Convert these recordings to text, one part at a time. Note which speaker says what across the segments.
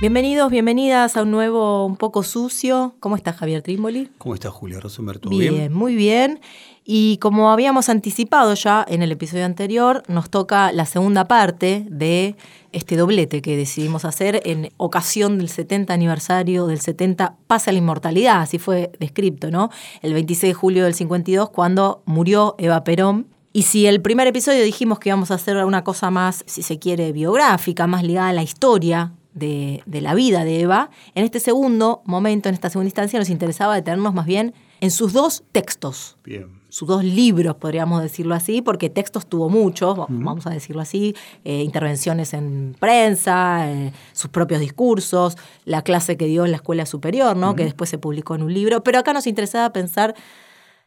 Speaker 1: Bienvenidos, bienvenidas a un nuevo Un poco sucio. ¿Cómo está Javier Trimboli?
Speaker 2: ¿Cómo estás, Julia Rosenberg? ¿Todo
Speaker 1: bien,
Speaker 2: bien?
Speaker 1: muy bien. Y como habíamos anticipado ya en el episodio anterior, nos toca la segunda parte de este doblete que decidimos hacer en ocasión del 70 aniversario del 70 Pasa la Inmortalidad, así fue descrito, ¿no? El 26 de julio del 52, cuando murió Eva Perón. Y si el primer episodio dijimos que íbamos a hacer una cosa más, si se quiere, biográfica, más ligada a la historia de, de, la vida de Eva, en este segundo momento, en esta segunda instancia, nos interesaba detenernos más bien en sus dos textos.
Speaker 2: Bien.
Speaker 1: Sus dos libros, podríamos decirlo así, porque textos tuvo muchos, uh -huh. vamos a decirlo así, eh, intervenciones en prensa, eh, sus propios discursos, la clase que dio en la escuela superior, ¿no? Uh -huh. que después se publicó en un libro. Pero acá nos interesaba pensar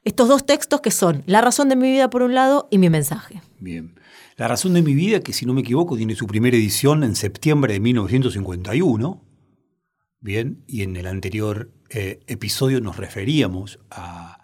Speaker 1: estos dos textos que son La razón de mi vida por un lado y mi mensaje.
Speaker 2: Bien. La razón de mi vida, que si no me equivoco, tiene su primera edición en septiembre de 1951. Bien, y en el anterior eh, episodio nos referíamos a,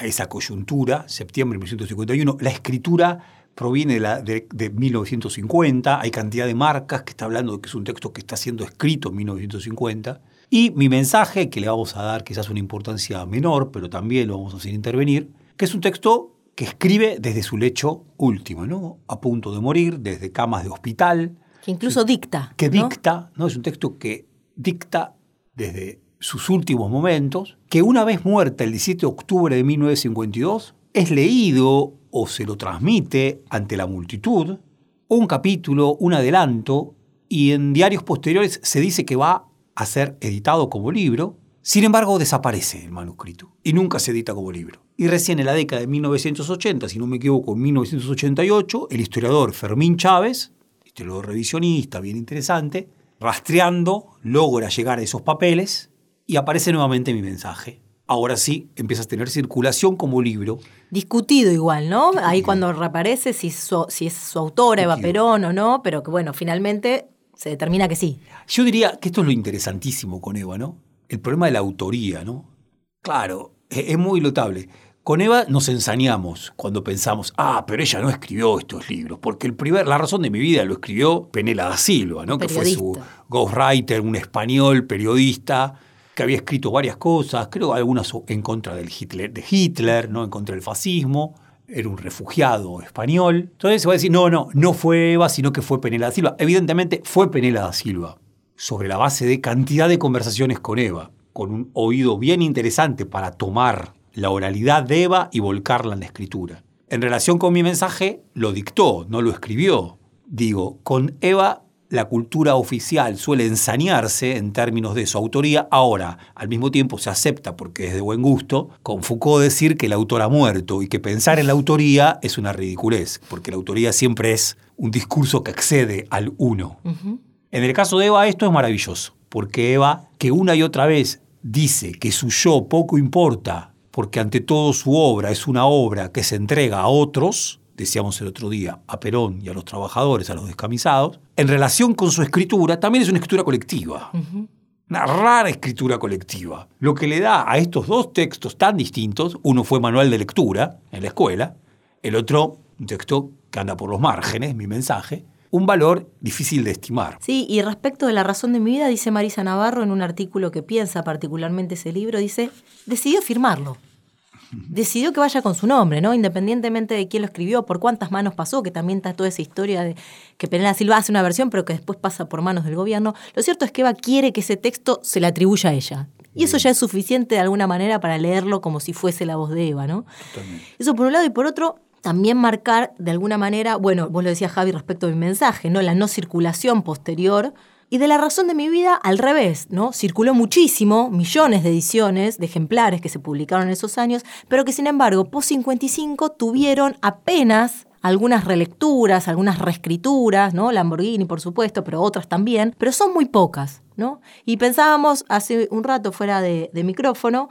Speaker 2: esa coyuntura, septiembre de 1951. La escritura proviene de, la, de, de, 1950, hay cantidad de marcas que está hablando de que es un texto que está siendo escrito en 1950. Y mi mensaje, que le vamos a dar quizás una importancia menor, pero también lo vamos a hacer intervenir, que es un texto que escribe desde su lecho último, ¿no? A punto de morir, desde camas de hospital.
Speaker 1: Que incluso dicta.
Speaker 2: Que
Speaker 1: ¿no?
Speaker 2: dicta, ¿no? Es un texto que dicta desde sus últimos momentos, que una vez muerta el 17 de octubre de 1952, es leído o se lo transmite ante la multitud, un capítulo, un adelanto, y en diarios posteriores se dice que va a ser editado como libro, sin embargo desaparece el manuscrito y nunca se edita como libro. Y recién en la década de 1980, si no me equivoco, en 1988, el historiador Fermín Chávez, historiador revisionista, bien interesante, rastreando, logra llegar a esos papeles y aparece nuevamente mi mensaje. Ahora sí, empieza a tener circulación como libro.
Speaker 1: Discutido igual, ¿no? Discutido. Ahí cuando reaparece si, su, si es su autora, Eva Perón o no, pero que bueno, finalmente se determina que sí.
Speaker 2: Yo diría que esto es lo interesantísimo con Eva, ¿no? El problema de la autoría, ¿no? Claro, es muy notable. Con Eva nos ensañamos cuando pensamos, ah, pero ella no escribió estos libros, porque el primer, la razón de mi vida lo escribió Penela da Silva, ¿no? que fue su ghostwriter, un español, periodista, que había escrito varias cosas, creo algunas en contra del Hitler, de Hitler, ¿no? en contra del fascismo, era un refugiado español. Entonces se va a decir, no, no, no fue Eva, sino que fue Penela da Silva. Evidentemente fue Penela da Silva, sobre la base de cantidad de conversaciones con Eva, con un oído bien interesante para tomar la oralidad de Eva y volcarla en la escritura. En relación con mi mensaje, lo dictó, no lo escribió. Digo, con Eva la cultura oficial suele ensañarse en términos de su autoría. Ahora, al mismo tiempo se acepta, porque es de buen gusto, con Foucault decir que el autor ha muerto y que pensar en la autoría es una ridiculez, porque la autoría siempre es un discurso que excede al uno. Uh -huh. En el caso de Eva esto es maravilloso, porque Eva, que una y otra vez dice que su yo poco importa, porque ante todo su obra es una obra que se entrega a otros, decíamos el otro día, a Perón y a los trabajadores, a los descamisados, en relación con su escritura, también es una escritura colectiva. Uh -huh. Una rara escritura colectiva. Lo que le da a estos dos textos tan distintos, uno fue manual de lectura en la escuela, el otro un texto que anda por los márgenes, mi mensaje, un valor difícil de estimar.
Speaker 1: Sí, y respecto de la razón de mi vida, dice Marisa Navarro en un artículo que piensa particularmente ese libro, dice, decidió firmarlo decidió que vaya con su nombre, ¿no? Independientemente de quién lo escribió, por cuántas manos pasó, que también está toda esa historia de que Penela Silva hace una versión, pero que después pasa por manos del gobierno. Lo cierto es que Eva quiere que ese texto se le atribuya a ella. Y eso ya es suficiente de alguna manera para leerlo como si fuese la voz de Eva, ¿no?
Speaker 2: Totalmente.
Speaker 1: Eso por un lado, y por otro, también marcar de alguna manera, bueno, vos lo decías Javi respecto a mi mensaje, ¿no? La no circulación posterior Y de la razón de mi vida, al revés, ¿no? Circuló muchísimo, millones de ediciones, de ejemplares que se publicaron en esos años, pero que sin embargo, post 55 tuvieron apenas algunas relecturas, algunas reescrituras, ¿no? Lamborghini, por supuesto, pero otras también, pero son muy pocas, ¿no? Y pensábamos hace un rato fuera de, de micrófono,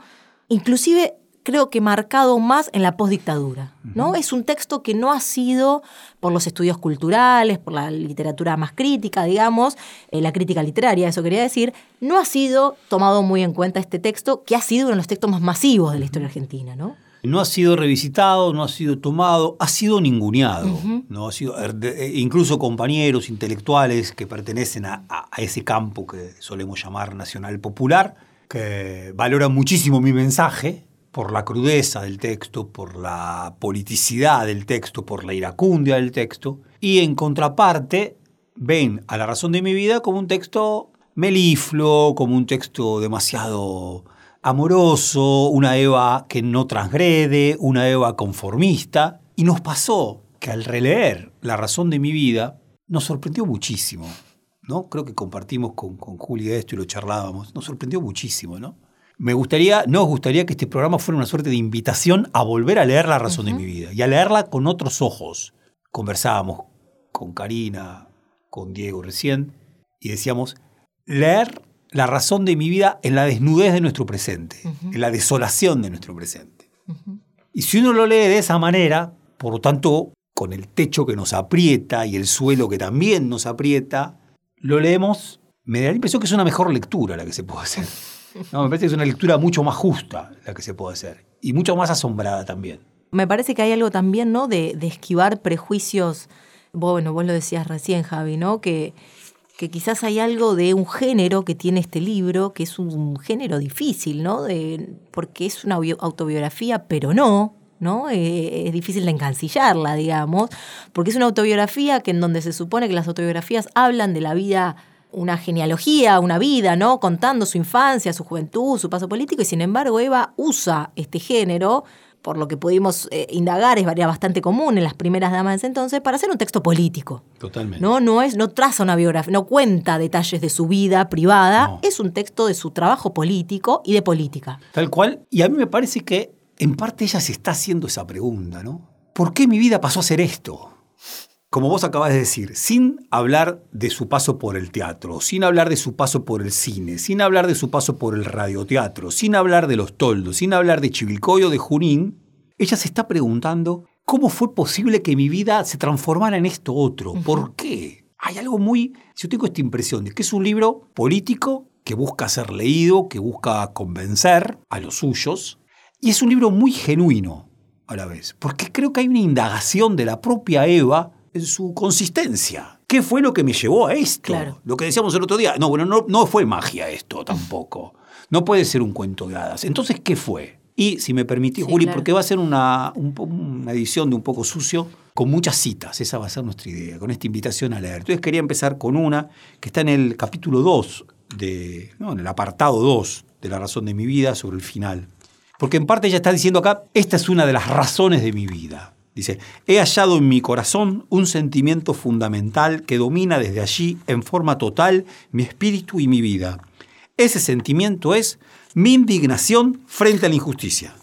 Speaker 1: inclusive creo que marcado más en la postdictadura. ¿no? Es un texto que no ha sido, por los estudios culturales, por la literatura más crítica, digamos, eh, la crítica literaria, eso quería decir, no ha sido tomado muy en cuenta este texto, que ha sido uno de los textos más masivos de la historia argentina. ¿no?
Speaker 2: No ha sido revisitado, no ha sido tomado, ha sido ninguneado. ¿no? ha sido, er, eh, incluso compañeros intelectuales que pertenecen a, a ese campo que solemos llamar nacional popular, que valoran muchísimo mi mensaje, por la crudeza del texto, por la politicidad del texto, por la iracundia del texto, y en contraparte ven a la razón de mi vida como un texto melifluo, como un texto demasiado amoroso, una Eva que no transgrede, una Eva conformista, y nos pasó que al releer La razón de mi vida nos sorprendió muchísimo. ¿no? Creo que compartimos con, con Julia esto y lo charlábamos. Nos sorprendió muchísimo, ¿no? Me gustaría, nos gustaría que este programa fuera una suerte de invitación a volver a leer La razón de mi vida y a leerla con otros ojos. Conversábamos con Karina, con Diego recién, y decíamos, leer La razón de mi vida en la desnudez de nuestro presente, en la desolación de nuestro presente. Y si uno lo lee de esa manera, por lo tanto, con el techo que nos aprieta y el suelo que también nos aprieta, lo leemos, me da la impresión que es una mejor lectura la que se puede hacer. No, me parece que es una lectura mucho más justa la que se puede hacer y mucho más asombrada también.
Speaker 1: Me parece que hay algo también, ¿no? De, esquivar prejuicios. Bueno, vos lo decías recién, Javi, ¿no? Que, que quizás hay algo de un género que tiene este libro, que es un género difícil, ¿no? De, porque es una autobiografía, pero no, ¿no? Eh, es difícil de encancillarla, digamos, porque es una autobiografía que en donde se supone que las autobiografías hablan de la vida una genealogía, una vida, ¿no? Contando su infancia, su juventud, su paso político, y sin embargo Eva usa este género, por lo que pudimos eh, indagar, es bastante común en las primeras damas de ese entonces, para hacer un texto político.
Speaker 2: Totalmente.
Speaker 1: No, no, es, no traza una biografía, no cuenta detalles de su vida privada, es un texto de su trabajo político y de política.
Speaker 2: Tal cual, y a mí me parece que en parte ella se está haciendo esa pregunta, ¿no? ¿Por qué mi vida pasó a ser esto? Como vos acabas de decir, sin hablar de su paso por el teatro, sin hablar de su paso por el cine, sin hablar de su paso por el radioteatro, sin hablar de los toldos, sin hablar de Chivilcoy o de Junín, ella se está preguntando cómo fue posible que mi vida se transformara en esto otro. ¿Por qué? Hay algo muy... Yo tengo esta impresión de que es un libro político que busca ser leído, que busca convencer a los suyos, y es un libro muy genuino a la vez, porque creo que hay una indagación de la propia Eva en su consistencia. ¿Qué fue lo que me llevó a esto? Lo que decíamos el otro día. No, bueno, no, no fue magia esto tampoco. No puede ser un cuento de hadas. Entonces, ¿qué fue? Y si me permitís, Juli, porque va a ser una, una, edición de un poco sucio, con muchas citas. Esa va a ser nuestra idea, con esta invitación a leer. Entonces quería empezar con una que está en el capítulo 2, de, no, en el apartado 2 de La razón de mi vida, sobre el final. Porque en parte ella está diciendo acá, esta es una de las razones de mi vida. Dice, he hallado en mi corazón un sentimiento fundamental que domina desde allí en forma total mi espíritu y mi vida. Ese sentimiento es mi indignación frente a la injusticia.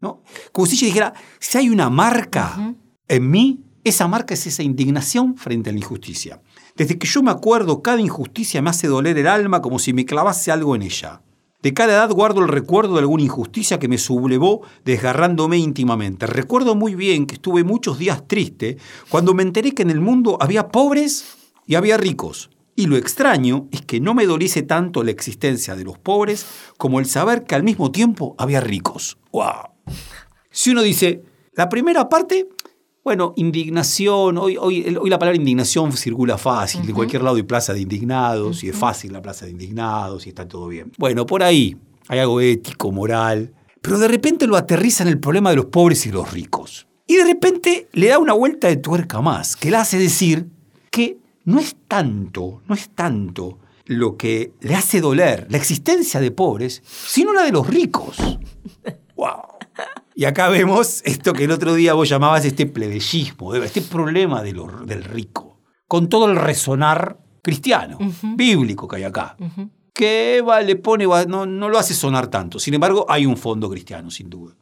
Speaker 2: ¿No? Como si ella dijera, si hay una marca en mí, esa marca es esa indignación frente a la injusticia. Desde que yo me acuerdo, cada injusticia me hace doler el alma como si me clavase algo en ella. De cada edad guardo el recuerdo de alguna injusticia que me sublevó desgarrándome íntimamente. Recuerdo muy bien que estuve muchos días triste cuando me enteré que en el mundo había pobres y había ricos. Y lo extraño es que no me dolice tanto la existencia de los pobres como el saber que al mismo tiempo había ricos. ¡Wow! Si uno dice, la primera parte bueno, indignación, hoy, hoy, hoy la palabra indignación circula fácil, de cualquier lado hay plaza de indignados, y es fácil la plaza de indignados, y está todo bien. Bueno, por ahí hay algo ético, moral, pero de repente lo aterriza en el problema de los pobres y los ricos. Y de repente le da una vuelta de tuerca más, que le hace decir que no es tanto, no es tanto lo que le hace doler la existencia de pobres, sino la de los ricos. ¡Wow! Y acá vemos esto que el otro día vos llamabas este plebeyismo, este problema del rico, con todo el resonar cristiano, bíblico que hay acá. Que Eva le pone, no, no lo hace sonar tanto. Sin embargo, hay un fondo cristiano, sin duda.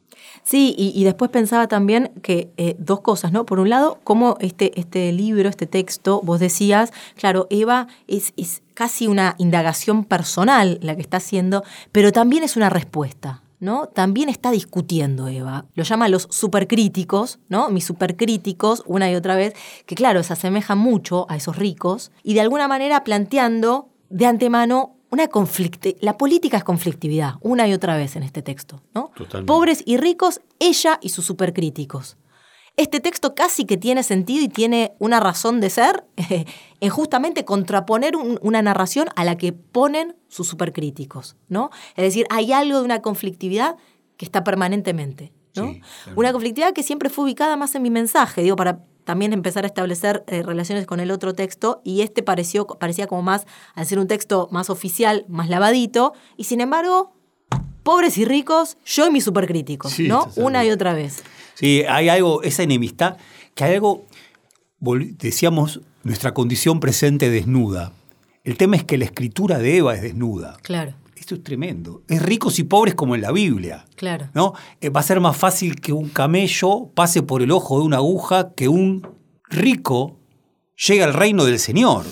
Speaker 1: Sí, y, y después pensaba también que eh, dos cosas, ¿no? Por un lado, cómo este, este libro, este texto, vos decías, claro, Eva es, es casi una indagación personal la que está haciendo, pero también es una respuesta. ¿No? También está discutiendo Eva. Lo llama los supercríticos, ¿no? Mis supercríticos, una y otra vez, que claro, se asemejan mucho a esos ricos, y de alguna manera planteando de antemano una conflicte. La política es conflictividad, una y otra vez en este texto, ¿no?
Speaker 2: Totalmente.
Speaker 1: Pobres y ricos, ella y sus supercríticos. Este texto casi que tiene sentido y tiene una razón de ser en justamente contraponer un- una narración a la que ponen sus supercríticos, ¿no? Es decir, hay algo de una conflictividad que está permanentemente, ¿no?
Speaker 2: Sí, claro.
Speaker 1: una conflictividad que siempre fue ubicada más en mi mensaje, digo, para también empezar a establecer eh, relaciones con el otro texto y este pareció, parecía como más, al ser un texto más oficial, más lavadito, y sin embargo, pobres y ricos, yo y mis supercríticos,
Speaker 2: Sí,
Speaker 1: ¿no? Una y otra vez.
Speaker 2: Sí, hay algo, esa enemistad, que hay algo, decíamos, nuestra condición presente desnuda. El tema es que la escritura de Eva es desnuda.
Speaker 1: Claro,
Speaker 2: Esto es tremendo. Es ricos y pobres como en la Biblia.
Speaker 1: claro.
Speaker 2: ¿no? Eh, va a ser más fácil que un camello pase por el ojo de una aguja que un rico llegue al reino del Señor.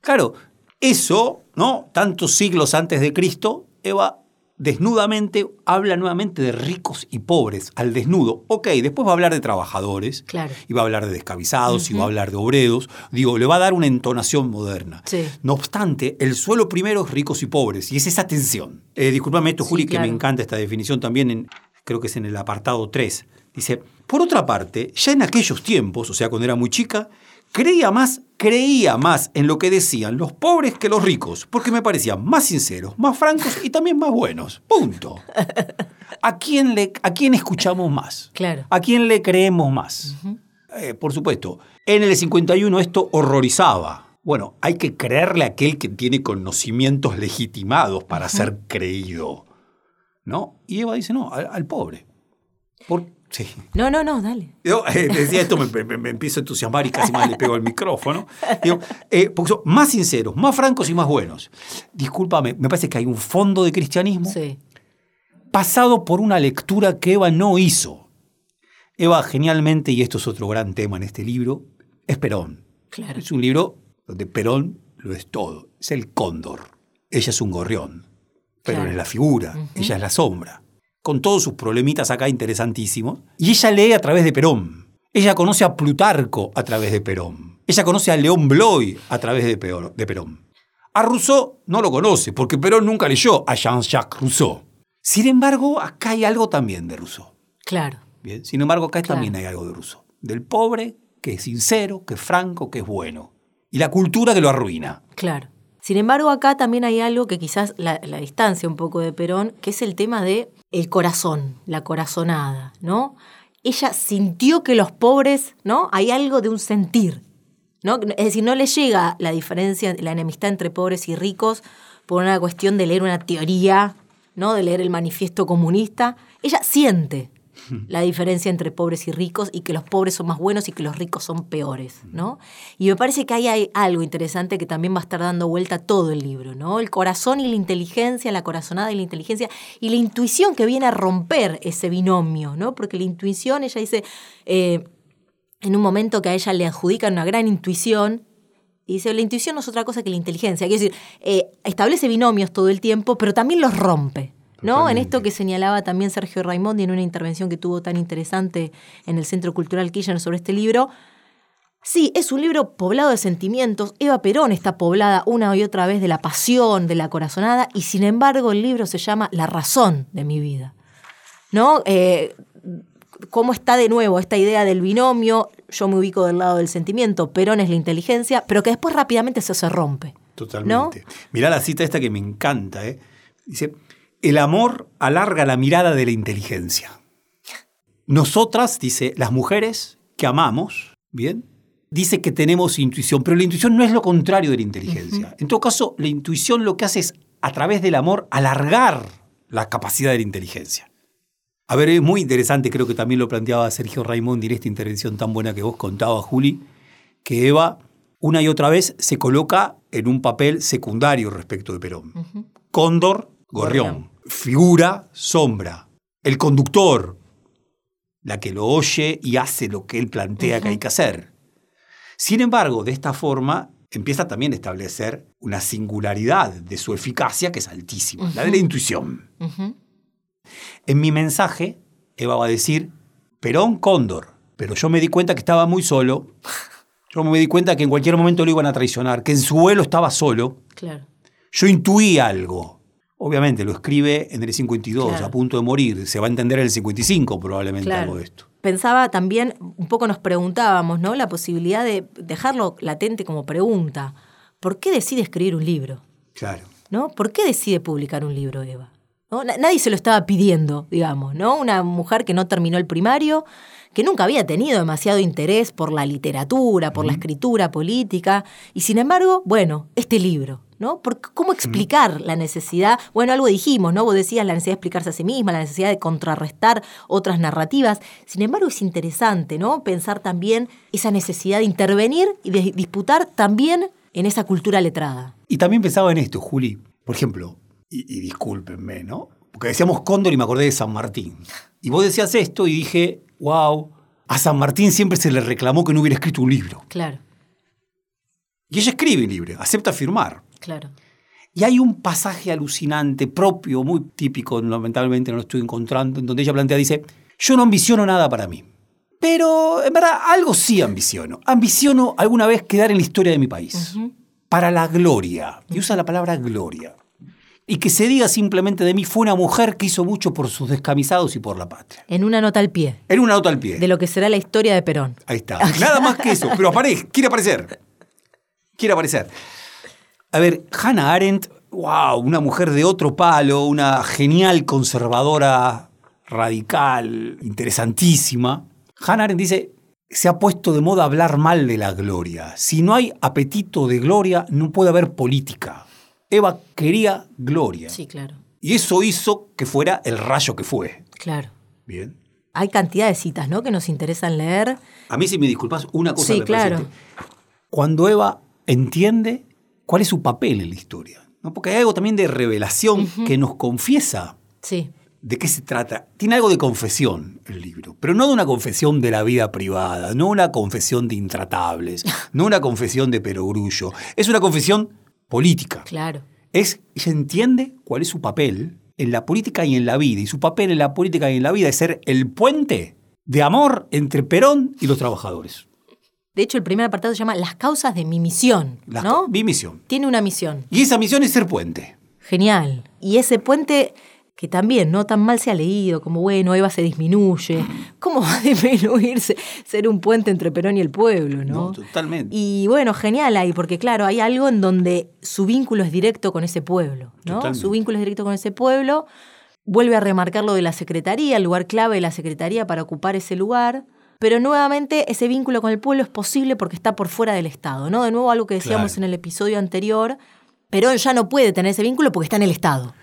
Speaker 2: Claro, eso, ¿no? Tantos siglos antes de Cristo, Eva desnudamente habla nuevamente de ricos y pobres, al desnudo. Ok, después va a hablar de trabajadores,
Speaker 1: Claro.
Speaker 2: y va a hablar de descabizados, y va a hablar de obreros. Digo, le va a dar una entonación moderna.
Speaker 1: Sí.
Speaker 2: No obstante, el suelo primero es ricos y pobres, y es esa tensión. Eh, discúlpame esto,
Speaker 1: Sí,
Speaker 2: Juli, que me encanta esta definición también, en, creo que es en el apartado 3. Dice, por otra parte, ya en aquellos tiempos, o sea, cuando era muy chica, creía más, creía más en lo que decían los pobres que los ricos, porque me parecían más sinceros, más francos y también más buenos. Punto. ¿A quién, le, a quién escuchamos más?
Speaker 1: Claro.
Speaker 2: ¿A quién le creemos más? Eh, por supuesto, en el 51 esto horrorizaba. Bueno, hay que creerle a aquel que tiene conocimientos legitimados para ser creído. ¿No? Y Eva dice, no, al, al pobre. Por, sí.
Speaker 1: No, no, no, dale.
Speaker 2: Yo eh, decía esto, me, me- me empiezo a entusiasmar y casi más le pego al micrófono. Digo, eh, porque son más sinceros, más francos y más buenos. Discúlpame, me parece que hay un fondo de cristianismo
Speaker 1: Sí,
Speaker 2: pasado por una lectura que Eva no hizo. Eva, genialmente, y esto es otro gran tema en este libro, es Perón.
Speaker 1: claro.
Speaker 2: Es un libro donde Perón lo es todo. Es el cóndor. Ella es un gorrión. Perón
Speaker 1: Claro.
Speaker 2: es la figura. Ella es la sombra. Con todos sus problemitas acá interesantísimos. Y ella lee a través de Perón. Ella conoce a Plutarco a través de Perón. Ella conoce a León Bloy a través de Perón. A Rousseau no lo conoce, porque Perón nunca leyó a Jean-Jacques Rousseau. Sin embargo, acá hay algo también de Rousseau.
Speaker 1: Claro.
Speaker 2: Bien. Sin embargo, acá
Speaker 1: Claro.
Speaker 2: también hay algo de Rousseau. Del pobre, que es sincero, que es franco, que es bueno. Y la cultura que lo arruina.
Speaker 1: Claro. Sin embargo, acá también hay algo que quizás la, la distancia un poco de Perón, que es el tema de el corazón, la corazonada, ¿no? Ella sintió que los pobres, ¿no? Hay algo de un sentir, ¿no? Es decir, no le llega la diferencia, la enemistad entre pobres y ricos por una cuestión de leer una teoría, ¿no? De leer el manifiesto comunista. Ella siente la diferencia entre pobres y ricos y que los pobres son más buenos y que los ricos son peores, ¿no? Y me parece que ahí hay algo interesante que también va a estar dando vuelta todo el libro, ¿no? El corazón y la inteligencia, la corazonada y la inteligencia y la intuición que viene a romper ese binomio, ¿no? Porque la intuición, ella dice, eh, en un momento que a ella le adjudican una gran intuición, y dice, la intuición no es otra cosa que la inteligencia. Quiere decir, eh, establece binomios todo el tiempo, pero también los rompe. ¿No? En esto que señalaba también Sergio Raimondi en una intervención que tuvo tan interesante en el Centro Cultural Kirchner sobre este libro. Sí, es un libro poblado de sentimientos. Eva Perón está poblada una y otra vez de la pasión, de la corazonada, y sin embargo el libro se llama La razón de mi vida. ¿No? Eh, cómo está de nuevo esta idea del binomio, yo me ubico del lado del sentimiento, Perón es la inteligencia, pero que después rápidamente se, se rompe.
Speaker 2: Totalmente. Mirá la cita esta que me encanta. ¿eh? Dice, el amor alarga la mirada de la inteligencia. Nosotras, dice, las mujeres que amamos, ¿bien? Dice que tenemos intuición, pero la intuición no es lo contrario de la inteligencia. En todo caso, la intuición lo que hace es, a través del amor, alargar la capacidad de la inteligencia. A ver, es muy interesante, creo que también lo planteaba Sergio Raimondi en esta intervención tan buena que vos contabas, Juli, que Eva una y otra vez se coloca en un papel secundario respecto de Perón. Cóndor, gorrión. Figura, sombra. El conductor, la que lo oye y hace lo que él plantea que hay que hacer. Sin embargo, de esta forma empieza también a establecer una singularidad de su eficacia que es altísima, la de la intuición. En mi mensaje, Eva va a decir, Perón Cóndor, pero yo me di cuenta que estaba muy solo. Yo me di cuenta que en cualquier momento lo iban a traicionar, que en su vuelo estaba solo.
Speaker 1: Claro.
Speaker 2: Yo intuí algo. Obviamente lo escribe en el 52,
Speaker 1: Claro.
Speaker 2: a punto de morir. Se va a entender en el 55 probablemente
Speaker 1: Claro.
Speaker 2: algo de esto.
Speaker 1: Pensaba también, un poco nos preguntábamos, ¿no? La posibilidad de dejarlo latente como pregunta. ¿Por qué decide escribir un libro?
Speaker 2: Claro.
Speaker 1: ¿No? ¿Por qué decide publicar un libro, Eva? Nadie se lo estaba pidiendo, digamos, ¿no? Una mujer que no terminó el primario, que nunca había tenido demasiado interés por la literatura, por la escritura política, y sin embargo, bueno, este libro, ¿no? Por- ¿Cómo explicar la necesidad? Bueno, algo dijimos, ¿no? Vos decías la necesidad de explicarse a sí misma, la necesidad de contrarrestar otras narrativas. Sin embargo, es interesante, ¿no? Pensar también esa necesidad de intervenir y de disputar también en esa cultura letrada.
Speaker 2: Y también pensaba en esto, Juli. Por ejemplo, y, y discúlpenme, ¿no? Porque decíamos Cóndor y me acordé de San Martín. Y vos decías esto y dije, wow, a San Martín siempre se le reclamó que no hubiera escrito un libro.
Speaker 1: Claro,
Speaker 2: Y ella escribe un libro, acepta firmar.
Speaker 1: claro.
Speaker 2: Y hay un pasaje alucinante, propio, muy típico, lamentablemente no lo estoy encontrando, en donde ella plantea, dice, yo no ambiciono nada para mí. Pero en verdad algo sí ambiciono. Ambiciono alguna vez quedar en la historia de mi país. Para la gloria. Y usa la palabra gloria. Y que se diga simplemente de mí, fue una mujer que hizo mucho por sus descamisados y por la patria.
Speaker 1: En una nota al pie
Speaker 2: En una nota al pie.
Speaker 1: de lo que será la historia de Perón.
Speaker 2: Ahí está. Nada más que eso. Pero aparece, quiere aparecer. Quiere aparecer. A ver, Hannah Arendt, wow, una mujer de otro palo, una genial conservadora, radical, interesantísima. Hannah Arendt dice, se ha puesto de moda hablar mal de la gloria. Si no hay apetito de gloria, no puede haber política. Eva quería gloria.
Speaker 1: Sí, claro.
Speaker 2: Y eso hizo que fuera el rayo que fue.
Speaker 1: Claro.
Speaker 2: Bien.
Speaker 1: Hay cantidad de citas, ¿no? Que nos interesan leer.
Speaker 2: A mí, si me disculpas, una cosa
Speaker 1: Sí,
Speaker 2: me
Speaker 1: claro.
Speaker 2: Cuando Eva entiende cuál es su papel en la historia. ¿no? Porque hay algo también de revelación que nos confiesa
Speaker 1: Sí.
Speaker 2: de qué se trata. Tiene algo de confesión el libro, pero no de una confesión de la vida privada, no una confesión de intratables, no una confesión de perogrullo. Es una confesión política.
Speaker 1: Claro.
Speaker 2: Es, ella entiende cuál es su papel en la política y en la vida. Y su papel en la política y en la vida es ser el puente de amor entre Perón y los trabajadores.
Speaker 1: De hecho, el primer apartado se llama Las causas de mi misión,
Speaker 2: La-
Speaker 1: ¿no?
Speaker 2: Mi misión.
Speaker 1: Tiene una misión.
Speaker 2: Y esa misión es ser puente.
Speaker 1: Genial. Y ese puente que también no tan mal se ha leído, como bueno, Eva se disminuye. ¿Cómo va a disminuirse ser un puente entre Perón y el pueblo, no?
Speaker 2: No, totalmente.
Speaker 1: Y bueno, genial ahí, porque claro, hay algo en donde su vínculo es directo con ese pueblo, ¿no?
Speaker 2: Totalmente.
Speaker 1: Su vínculo es directo con ese pueblo. Vuelve a remarcar lo de la secretaría, el lugar clave de la secretaría para ocupar ese lugar. Pero nuevamente ese vínculo con el pueblo es posible porque está por fuera del Estado, ¿no? De nuevo algo que decíamos
Speaker 2: Claro.
Speaker 1: en el episodio anterior, Perón ya no puede tener ese vínculo porque está en el Estado.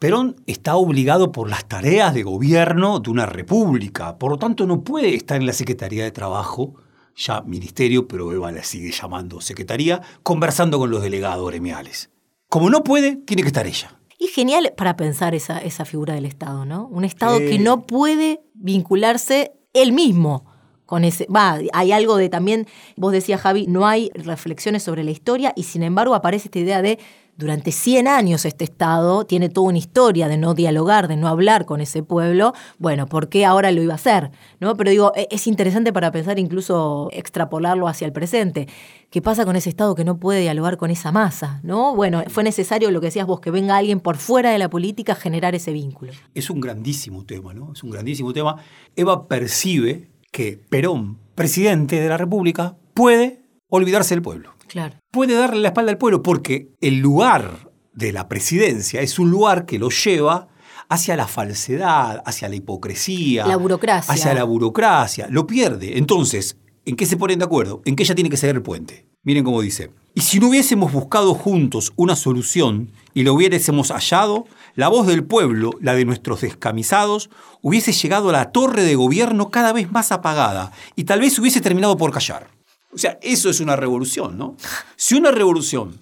Speaker 2: Perón está obligado por las tareas de gobierno de una república. Por lo tanto, no puede estar en la Secretaría de Trabajo, ya ministerio, pero Eva la sigue llamando secretaría, conversando con los delegados gremiales. Como no puede, tiene que estar ella.
Speaker 1: Y genial para pensar esa, esa figura del Estado, ¿no? Un Estado que no puede vincularse él mismo con ese. Va, hay algo de también, vos decías, Javi, no hay reflexiones sobre la historia y sin embargo aparece esta idea de. Durante 100 años este Estado tiene toda una historia de no dialogar, de no hablar con ese pueblo. Bueno, ¿por qué ahora lo iba a hacer? ¿No? Pero digo, e- es interesante para pensar incluso extrapolarlo hacia el presente. ¿Qué pasa con ese Estado que no puede dialogar con esa masa? ¿No? Bueno, fue necesario lo que decías vos, que venga alguien por fuera de la política a generar ese vínculo.
Speaker 2: Es un grandísimo tema, ¿no? Es un grandísimo tema. Eva percibe que Perón, presidente de la República, puede olvidarse del pueblo.
Speaker 1: Claro.
Speaker 2: Puede darle la espalda al pueblo porque el lugar de la presidencia es un lugar que lo lleva hacia la falsedad, hacia la hipocresía.
Speaker 1: La burocracia.
Speaker 2: Hacia la burocracia. Lo pierde. Entonces, ¿en qué se ponen de acuerdo? En que ella tiene que ser el puente. Miren cómo dice. Y si no hubiésemos buscado juntos una solución y lo hubiésemos hallado, la voz del pueblo, la de nuestros descamisados, hubiese llegado a la torre de gobierno cada vez más apagada y tal vez hubiese terminado por callar. O sea, eso es una revolución, ¿no? Si una revolución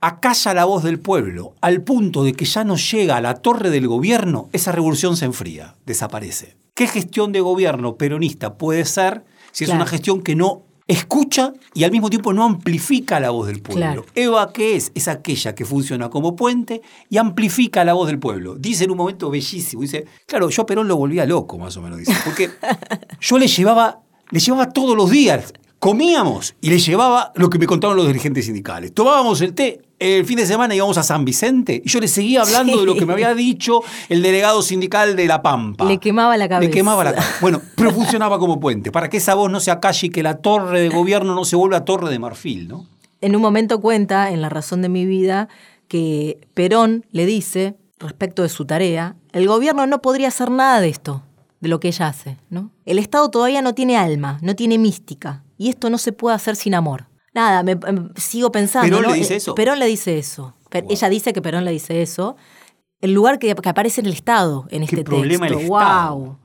Speaker 2: acalla la voz del pueblo al punto de que ya no llega a la torre del gobierno, esa revolución se enfría, desaparece. ¿Qué gestión de gobierno peronista puede ser si es
Speaker 1: Claro.
Speaker 2: una gestión que no escucha y al mismo tiempo no amplifica la voz del pueblo?
Speaker 1: Claro.
Speaker 2: Eva, ¿qué es? Es aquella que funciona como puente y amplifica la voz del pueblo. Dice en un momento bellísimo, dice, claro, yo a Perón lo volvía loco, más o menos, dice, porque yo le llevaba, le llevaba todos los días, comíamos y le llevaba lo que me contaban los dirigentes sindicales. Tomábamos el té, el fin de semana íbamos a San Vicente y yo le seguía hablando de lo que me había dicho el delegado sindical de La Pampa.
Speaker 1: Le quemaba la cabeza.
Speaker 2: Le quemaba la cabeza. Bueno, pero funcionaba como puente, para que esa voz no se acalle y que la torre de gobierno no se vuelva torre de marfil, ¿no?
Speaker 1: En un momento cuenta, en La razón de mi vida, que Perón le dice, respecto de su tarea, el gobierno no podría hacer nada de esto, de lo que ella hace, ¿no? El Estado todavía no tiene alma, no tiene mística, y esto no se puede hacer sin amor. Nada, me, em, sigo pensando.
Speaker 2: ¿Perón
Speaker 1: ¿no?
Speaker 2: le dice
Speaker 1: Eh,
Speaker 2: eso?
Speaker 1: Perón le dice eso.
Speaker 2: Wow.
Speaker 1: Ella dice que Perón le dice eso. El lugar que, que aparece en el Estado, en
Speaker 2: Qué
Speaker 1: este
Speaker 2: problema el
Speaker 1: texto.
Speaker 2: Estado.
Speaker 1: Wow.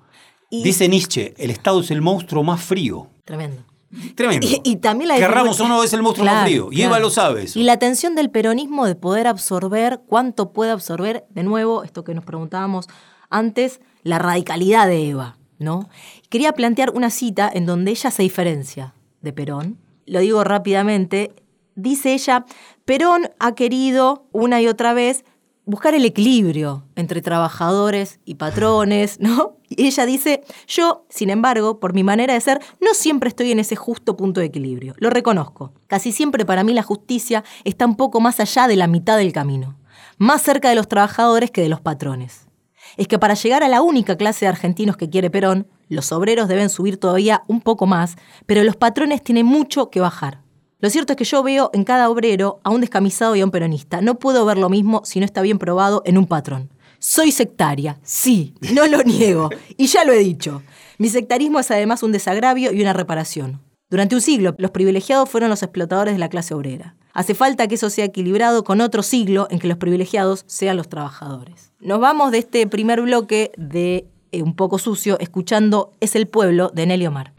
Speaker 1: Y-
Speaker 2: Dice Nietzsche, el Estado es el monstruo más frío.
Speaker 1: Tremendo.
Speaker 2: Tremendo.
Speaker 1: Y, y también la
Speaker 2: Querramos o no, es el monstruo más frío. Y Eva lo sabe eso.
Speaker 1: Y la tensión del peronismo de poder absorber, cuánto puede absorber, de nuevo, esto que nos preguntábamos antes, la radicalidad de Eva, ¿no? Quería plantear una cita en donde ella se diferencia de Perón. Lo digo rápidamente. Dice ella, Perón ha querido una y otra vez buscar el equilibrio entre trabajadores y patrones, ¿no? Y ella dice, yo, sin embargo, por mi manera de ser, no siempre estoy en ese justo punto de equilibrio. Lo reconozco. Casi siempre para mí la justicia está un poco más allá de la mitad del camino, más cerca de los trabajadores que de los patrones. Es que para llegar a la única clase de argentinos que quiere Perón, los obreros deben subir todavía un poco más, pero los patrones tienen mucho que bajar. Lo cierto es que yo veo en cada obrero a un descamisado y a un peronista. No puedo ver lo mismo si no está bien probado en un patrón. Soy sectaria, sí, no lo niego, y ya lo he dicho. Mi sectarismo es además un desagravio y una reparación. Durante un siglo, los privilegiados fueron los explotadores de la clase obrera. Hace falta que eso sea equilibrado con otro siglo en que los privilegiados sean los trabajadores. Nos vamos de este primer bloque de Un poco sucio escuchando Es el pueblo de Nelly Omar.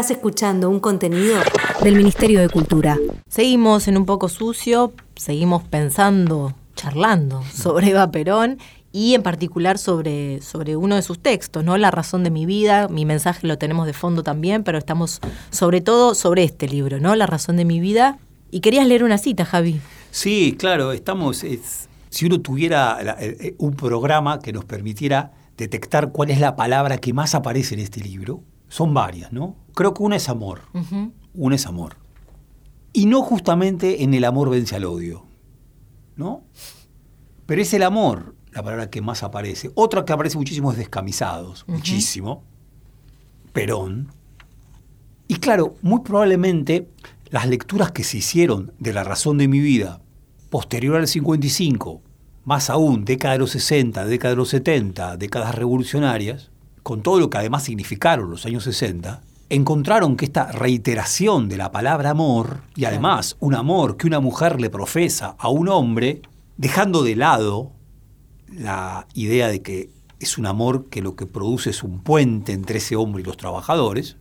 Speaker 3: Estás escuchando un contenido del Ministerio de Cultura.
Speaker 1: Seguimos en un poco sucio, seguimos pensando, charlando sobre Eva Perón y en particular sobre, sobre uno de sus textos, ¿no? La razón de mi vida, mi mensaje lo tenemos de fondo también, pero estamos sobre todo sobre este libro, ¿no? La razón de mi vida. Y querías leer una cita, Javi.
Speaker 2: Sí, claro, estamos. es- si uno tuviera la- eh, eh, un programa que nos permitiera detectar cuál es la palabra que más aparece en este libro, son varias, ¿no? Creo que una es amor.
Speaker 1: Ujú.
Speaker 2: Una es amor. Y no justamente en el amor vence al odio, ¿no? Pero es el amor la palabra que más aparece. Otra que aparece muchísimo es descamisados, muchísimo. Perón. Y claro, muy probablemente las lecturas que se hicieron de la razón de mi vida posterior al 55, más aún década de los 60, década de los 70, décadas revolucionarias, con todo lo que además significaron los años 60, encontraron que esta reiteración de la palabra amor, y además un amor que una mujer le profesa a un hombre, dejando de lado la idea de que es un amor que lo que produce es un puente entre ese hombre y los trabajadores,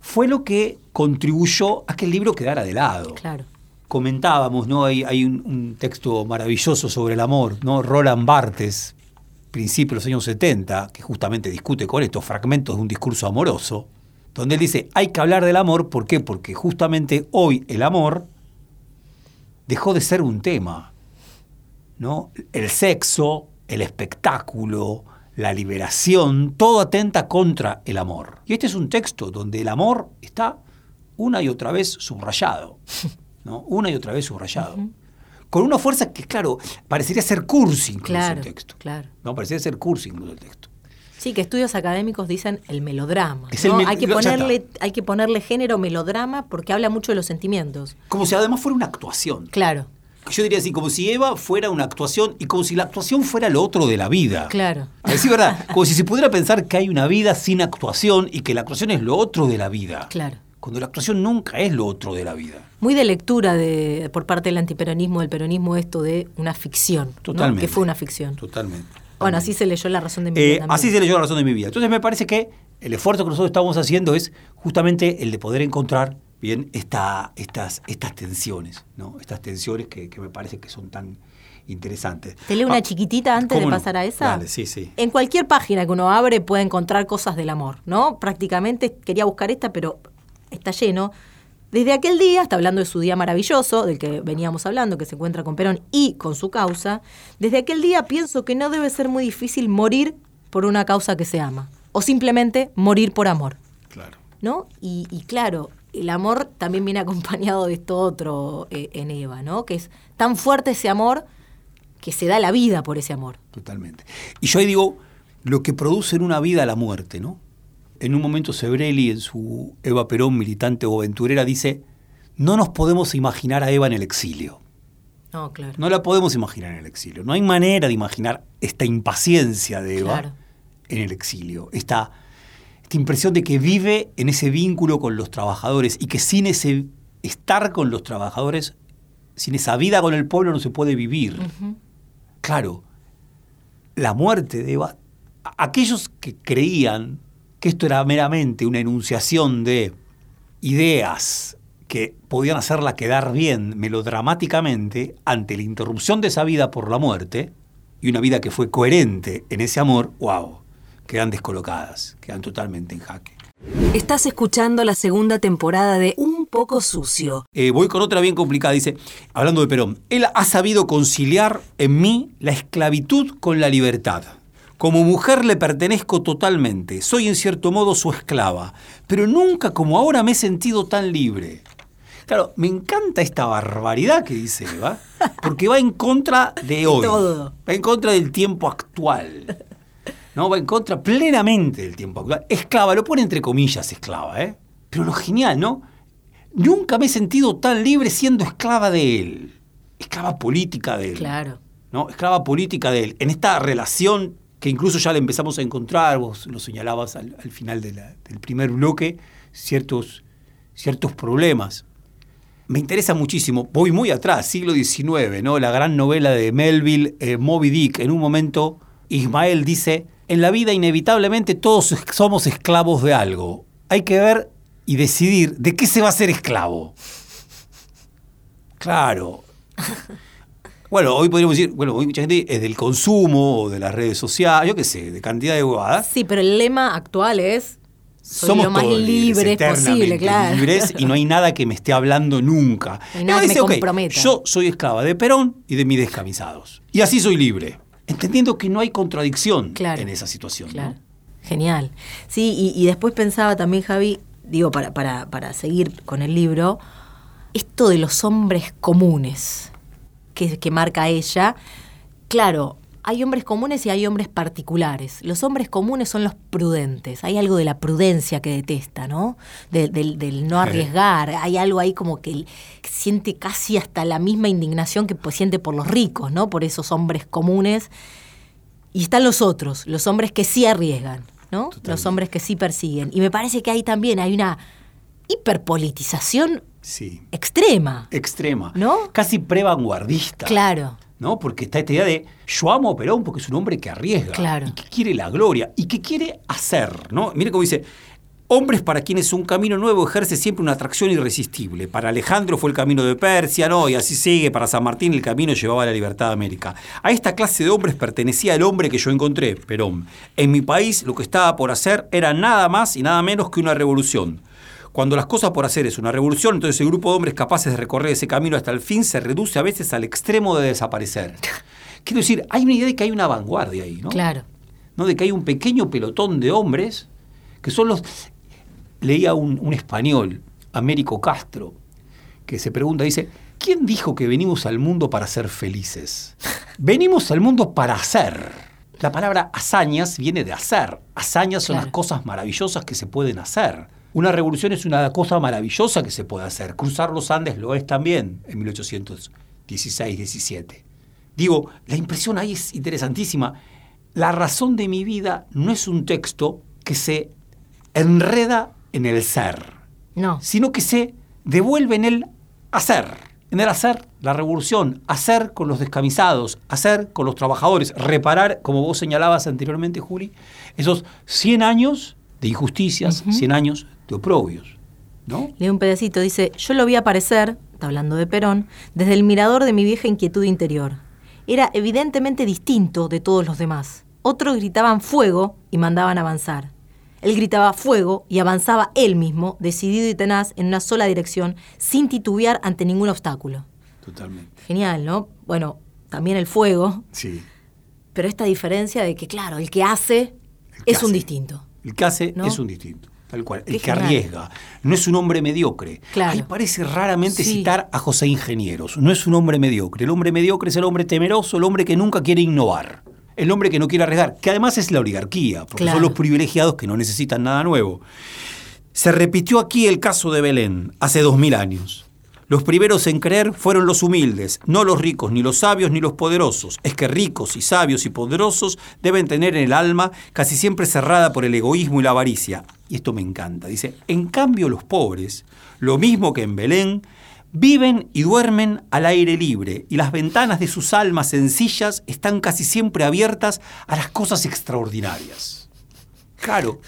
Speaker 2: fue lo que contribuyó a que el libro quedara de lado.
Speaker 1: Claro.
Speaker 2: Comentábamos, ¿no? Hay, hay un, un texto maravilloso sobre el amor, ¿no? Roland Barthes, principio de los años 70, que justamente discute con estos fragmentos de un discurso amoroso, donde él dice, hay que hablar del amor, ¿por qué? Porque justamente hoy el amor dejó de ser un tema, ¿no? El sexo, el espectáculo, la liberación, todo atenta contra el amor. Y este es un texto donde el amor está una y otra vez subrayado, ¿no? Una y otra vez subrayado. Con una fuerza que, claro, parecería ser cursi incluso
Speaker 1: Claro,
Speaker 2: el texto.
Speaker 1: claro.
Speaker 2: No, parecería ser cursi incluso el texto.
Speaker 1: Sí, que estudios académicos dicen el melodrama.
Speaker 2: Es
Speaker 1: ¿no?
Speaker 2: el mel-
Speaker 1: hay, que ponerle, hay que ponerle género melodrama porque habla mucho de los sentimientos.
Speaker 2: Como si además fuera una actuación.
Speaker 1: Claro,
Speaker 2: Yo diría así, como si Eva fuera una actuación y como si la actuación fuera lo otro de la vida.
Speaker 1: claro.
Speaker 2: A decir verdad, como si se pudiera pensar que hay una vida sin actuación y que la actuación es lo otro de la vida.
Speaker 1: Claro.
Speaker 2: Cuando la actuación nunca es lo otro de la vida.
Speaker 1: Muy de lectura de, por parte del antiperonismo, del peronismo, esto de una ficción. ¿no?
Speaker 2: Totalmente.
Speaker 1: Que fue una ficción.
Speaker 2: Totalmente.
Speaker 1: Bueno, así se leyó La razón de mi
Speaker 2: Eh,
Speaker 1: vida.
Speaker 2: así se leyó la razón de mi vida. Entonces me parece que el esfuerzo que nosotros estamos haciendo es justamente el de poder encontrar bien esta, estas, estas tensiones, ¿no? Estas tensiones que, que me parece que son tan interesantes.
Speaker 1: Te leo una
Speaker 2: Ah,
Speaker 1: chiquitita antes de pasar a esa.
Speaker 2: Dale, sí, sí.
Speaker 1: En cualquier página que uno abre puede encontrar cosas del amor, ¿no? Prácticamente quería buscar esta, pero está lleno. Desde aquel día, está hablando de su día maravilloso, del que veníamos hablando, que se encuentra con Perón y con su causa, desde aquel día pienso que no debe ser muy difícil morir por una causa que se ama, o simplemente morir por amor.
Speaker 2: Claro.
Speaker 1: ¿no? Y, y claro, el amor también viene acompañado de esto otro eh, en Eva, ¿no? Que es tan fuerte ese amor que se da la vida por ese amor.
Speaker 2: Totalmente. Y yo ahí digo, lo que produce en una vida la muerte, ¿no? En un momento Sebrelli, en su Eva Perón, militante o aventurera, dice, no nos podemos imaginar a Eva en el exilio.
Speaker 1: No, claro.
Speaker 2: No la podemos imaginar en el exilio. No hay manera de imaginar esta impaciencia de Eva
Speaker 1: Claro.
Speaker 2: en el exilio. Esta, esta impresión de que vive en ese vínculo con los trabajadores y que sin ese estar con los trabajadores, sin esa vida con el pueblo no se puede vivir. Claro, la muerte de Eva, aquellos que creían que esto era meramente una enunciación de ideas que podían hacerla quedar bien melodramáticamente ante la interrupción de esa vida por la muerte, y una vida que fue coherente en ese amor, wow, quedan descolocadas, quedan totalmente en jaque.
Speaker 3: Estás escuchando la segunda temporada de Un poco sucio.
Speaker 2: Eh, voy con otra bien complicada. Dice, hablando de Perón, él ha sabido conciliar en mí la esclavitud con la libertad. Como mujer le pertenezco totalmente, soy en cierto modo su esclava, pero nunca como ahora me he sentido tan libre. Claro, me encanta esta barbaridad que dice Eva, porque va en contra de hoy.
Speaker 1: todo.
Speaker 2: Va en contra del tiempo actual. ¿no? Va en contra plenamente del tiempo actual. Esclava, lo pone entre comillas esclava, ¿eh? Pero lo genial, ¿no? Nunca me he sentido tan libre siendo esclava de él. Esclava política de él.
Speaker 1: Claro.
Speaker 2: ¿no? Esclava política de él. En esta relación que incluso ya la empezamos a encontrar, vos lo señalabas al, al final del primer bloque, ciertos, ciertos problemas. Me interesa muchísimo, voy muy atrás, siglo XIX, ¿no? la gran novela de Melville, eh, Moby Dick. En un momento, Ismael dice, en la vida inevitablemente todos somos esclavos de algo. Hay que ver y decidir de qué se va a ser esclavo. Claro. Bueno, hoy podríamos decir, bueno, hoy mucha gente es del consumo o de las redes sociales, yo qué sé, de cantidad de bobadas.
Speaker 1: Sí, pero el lema actual es soy
Speaker 2: Somos
Speaker 1: lo más
Speaker 2: todos
Speaker 1: libres posible, claro.
Speaker 2: libres y no hay nada que me esté hablando nunca.
Speaker 1: Nada
Speaker 2: Y
Speaker 1: que
Speaker 2: dice, yo soy esclava de Perón y de mis descamisados. Y así soy libre. Entendiendo que no hay contradicción
Speaker 1: Claro.
Speaker 2: en esa situación.
Speaker 1: Genial. Sí, y, y después pensaba también, Javi, digo, para, para, para seguir con el libro, esto de los hombres comunes que, que marca ella. Claro, hay hombres comunes y hay hombres particulares. Los hombres comunes son los prudentes. Hay algo de la prudencia que detesta, ¿no? De- del, del no arriesgar. Hay algo ahí como que, siente casi hasta la misma indignación que pues, siente por los ricos, ¿no? Por esos hombres comunes. Y están los otros, los hombres que sí arriesgan, ¿no? Los hombres que sí persiguen. Y me parece que ahí también hay una hiperpolitización
Speaker 2: Sí.
Speaker 1: extrema.
Speaker 2: Extrema.
Speaker 1: ¿No?
Speaker 2: Casi prevanguardista.
Speaker 1: Claro.
Speaker 2: ¿no? Porque está esta idea de yo amo a Perón porque es un hombre que arriesga
Speaker 1: Claro.
Speaker 2: y que quiere la gloria y que quiere hacer, ¿no? Mire cómo dice, hombres para quienes un camino nuevo ejerce siempre una atracción irresistible. Para Alejandro fue el camino de Persia, ¿no? Y así sigue, para San Martín el camino llevaba a la libertad de América. A esta clase de hombres pertenecía el hombre que yo encontré, Perón. En mi país lo que estaba por hacer era nada más y nada menos que una revolución. Cuando las cosas por hacer es una revolución, entonces el grupo de hombres capaces de recorrer ese camino hasta el fin se reduce a veces al extremo de desaparecer. Quiero decir, hay una idea de que hay una vanguardia ahí, ¿no?
Speaker 1: Claro.
Speaker 2: ¿no? De que hay un pequeño pelotón de hombres que son los... Leía un, un español, Américo Castro, que se pregunta, dice, ¿quién dijo que venimos al mundo para ser felices? Venimos al mundo para hacer. La palabra hazañas viene de hacer. Hazañas son
Speaker 1: Claro.
Speaker 2: las cosas maravillosas que se pueden hacer. Una revolución es una cosa maravillosa que se puede hacer. Cruzar los Andes lo es también en 1816-17. Digo, la impresión ahí es interesantísima. La razón de mi vida no es un texto que se enreda en el ser,
Speaker 1: No.
Speaker 2: sino que se devuelve en el hacer. En el hacer, la revolución, hacer con los descamisados, hacer con los trabajadores, reparar, como vos señalabas anteriormente, Juli, esos 100 años de injusticias, 100 años de oprobios. ¿no?
Speaker 1: Lee un pedacito, dice, yo lo vi aparecer, está hablando de Perón, desde el mirador de mi vieja inquietud interior. Era evidentemente distinto de todos los demás. Otros gritaban fuego y mandaban avanzar. Él gritaba fuego y avanzaba él mismo, decidido y tenaz, en una sola dirección, sin titubear ante ningún obstáculo.
Speaker 2: Totalmente.
Speaker 1: Genial, ¿no? Bueno, también el fuego,
Speaker 2: Sí.
Speaker 1: pero esta diferencia de que, claro, el que hace
Speaker 2: El que
Speaker 1: es un distinto.
Speaker 2: El que hace
Speaker 1: ¿No?
Speaker 2: es un distinto. Tal cual. El que arriesga. No es un hombre mediocre.
Speaker 1: Claro.
Speaker 2: Ahí parece raramente
Speaker 1: Sí.
Speaker 2: citar a José Ingenieros. No es un hombre mediocre. El hombre mediocre es el hombre temeroso, el hombre que nunca quiere innovar. El hombre que no quiere arriesgar. Que además es la oligarquía, porque
Speaker 1: Claro.
Speaker 2: son los privilegiados que no necesitan nada nuevo. Se repitió aquí el caso de Belén, hace dos mil años. Los primeros en creer fueron los humildes, no los ricos, ni los sabios, ni los poderosos. Es que ricos y sabios y poderosos deben tener en el alma casi siempre cerrada por el egoísmo y la avaricia. Y esto me encanta. Dice, en cambio los pobres, lo mismo que en Belén, viven y duermen al aire libre y las ventanas de sus almas sencillas están casi siempre abiertas a las cosas extraordinarias. Claro,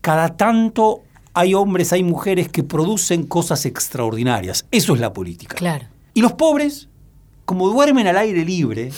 Speaker 2: cada tanto hay hombres, hay mujeres que producen cosas extraordinarias. Eso es la política.
Speaker 1: Claro.
Speaker 2: Y los pobres, como duermen al aire libre,